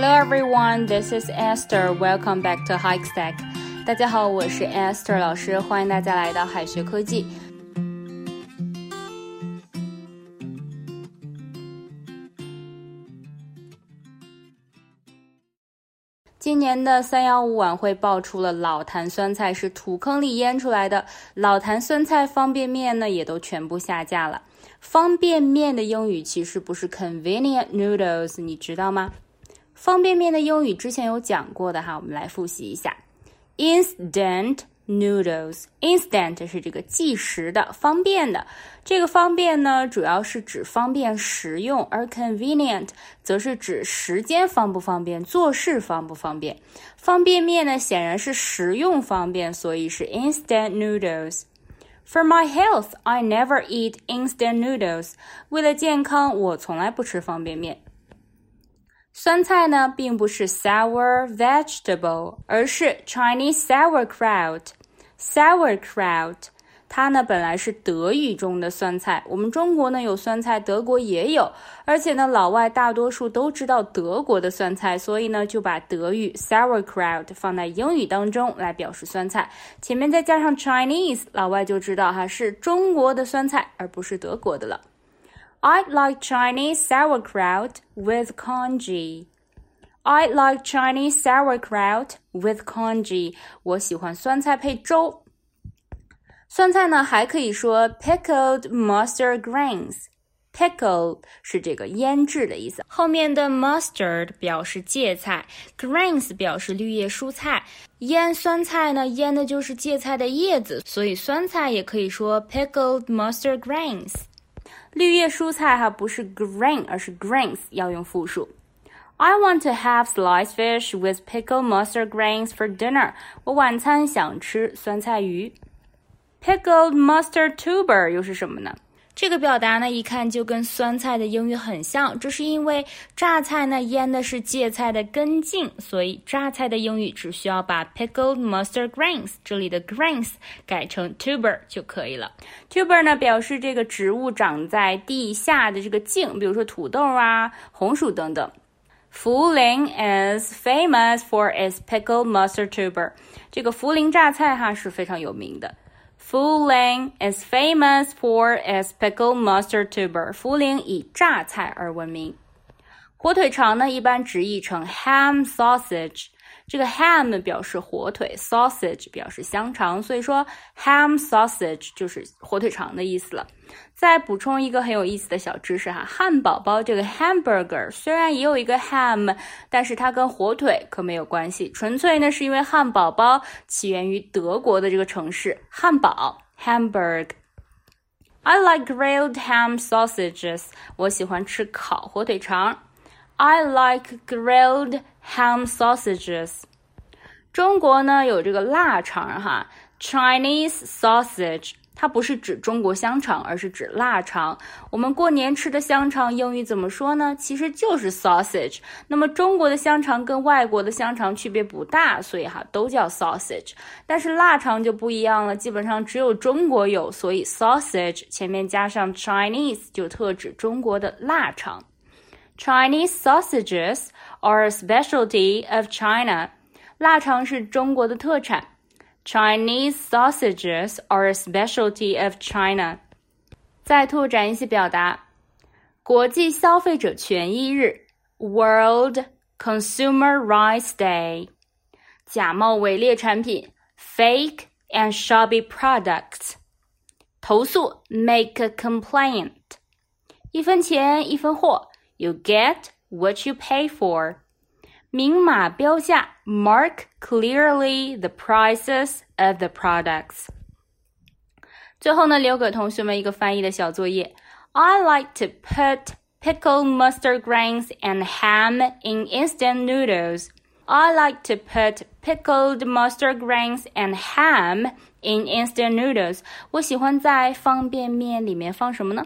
Hello everyone, this is Esther. Welcome back to Hike Stack. 大家好，我是 Esther 老师，欢迎大家来到海学科技。今年的三幺五晚会爆出了老坛酸菜是土坑里腌出来的，老坛酸菜方便面呢也都全部下架了。方便面的英语其实不是 convenient noodles，你知道吗？方便面的英语之前有讲过的哈，我们来复习一下：instant noodles。instant 是这个即时的、方便的。这个方便呢，主要是指方便食用，而 convenient 则是指时间方不方便、做事方不方便。方便面呢，显然是食用方便，所以是 instant noodles。For my health, I never eat instant noodles。为了健康，我从来不吃方便面。酸菜呢，并不是 sour vegetable，而是 Chinese sauerkraut。sauerkraut 它呢本来是德语中的酸菜，我们中国呢有酸菜，德国也有，而且呢老外大多数都知道德国的酸菜，所以呢就把德语 sauerkraut 放在英语当中来表示酸菜，前面再加上 Chinese，老外就知道哈是中国的酸菜，而不是德国的了。I'd like Chinese sauerkraut with congee. I'd like Chinese sauerkraut with congee. 我喜欢酸菜配粥。酸菜呢，还可以说 pickled mustard greens。pickle 是这个腌制的意思，后面的 mustard 表示芥菜，greens 表示绿叶蔬菜。腌酸菜呢，腌的就是芥菜的叶子，所以酸菜也可以说 pickled mustard greens。 绿叶蔬菜哈不是 green，而是 greens，要用复数。I want to have sliced fish with pickled mustard greens for dinner。我晚餐想吃酸菜鱼。Pickled mustard tuber 又是什么呢？ 这个表达呢，一看就跟酸菜的英语很像。这是因为榨菜呢腌的是芥菜的根茎，所以榨菜的英语只需要把 pickled mustard greens 这里的 greens 改成 tuber 就可以了。tuber 呢表示这个植物长在地下的这个茎，比如说土豆啊、红薯等等。涪陵 is famous for its pickled mustard tuber。这个涪陵榨菜哈是非常有名的。Fuling is famous for its pickled mustard tuber。涪陵以榨菜而闻名。火腿肠呢，一般直译成 ham sausage。 这个 ham 表示火腿，sausage 表示香肠，所以说 ham sausage 就是火腿肠的意思了。再补充一个很有意思的小知识哈，汉堡包这个 hamburger 虽然也有一个 ham，但是它跟火腿可没有关系，纯粹呢是因为汉堡包起源于德国的这个城市汉堡 Hamburg。I like grilled ham sausages。我喜欢吃烤火腿肠。I like grilled ham sausages。中国呢有这个腊肠哈，Chinese sausage，它不是指中国香肠，而是指腊肠。我们过年吃的香肠英语怎么说呢？其实就是 sausage。那么中国的香肠跟外国的香肠区别不大，所以哈都叫 sausage。但是腊肠就不一样了，基本上只有中国有，所以 sausage 前面加上 Chinese 就特指中国的腊肠。Chinese sausages are a specialty of China. 腊肠是中国的特产。Chinese sausages are a specialty of China. 再拓展一些表达：国际消费者权益日 （World Consumer Rights Day），假冒伪劣产品 （Fake and shabby products），投诉 （Make a complaint），一分钱一分货。 You get what you pay for. 明码标价，mark clearly the prices of the products. 最后呢，留给同学们一个翻译的小作业。I like to put pickled mustard grains and ham in instant noodles. I like to put pickled mustard grains and ham in instant noodles. 我喜欢在方便面里面放什么呢？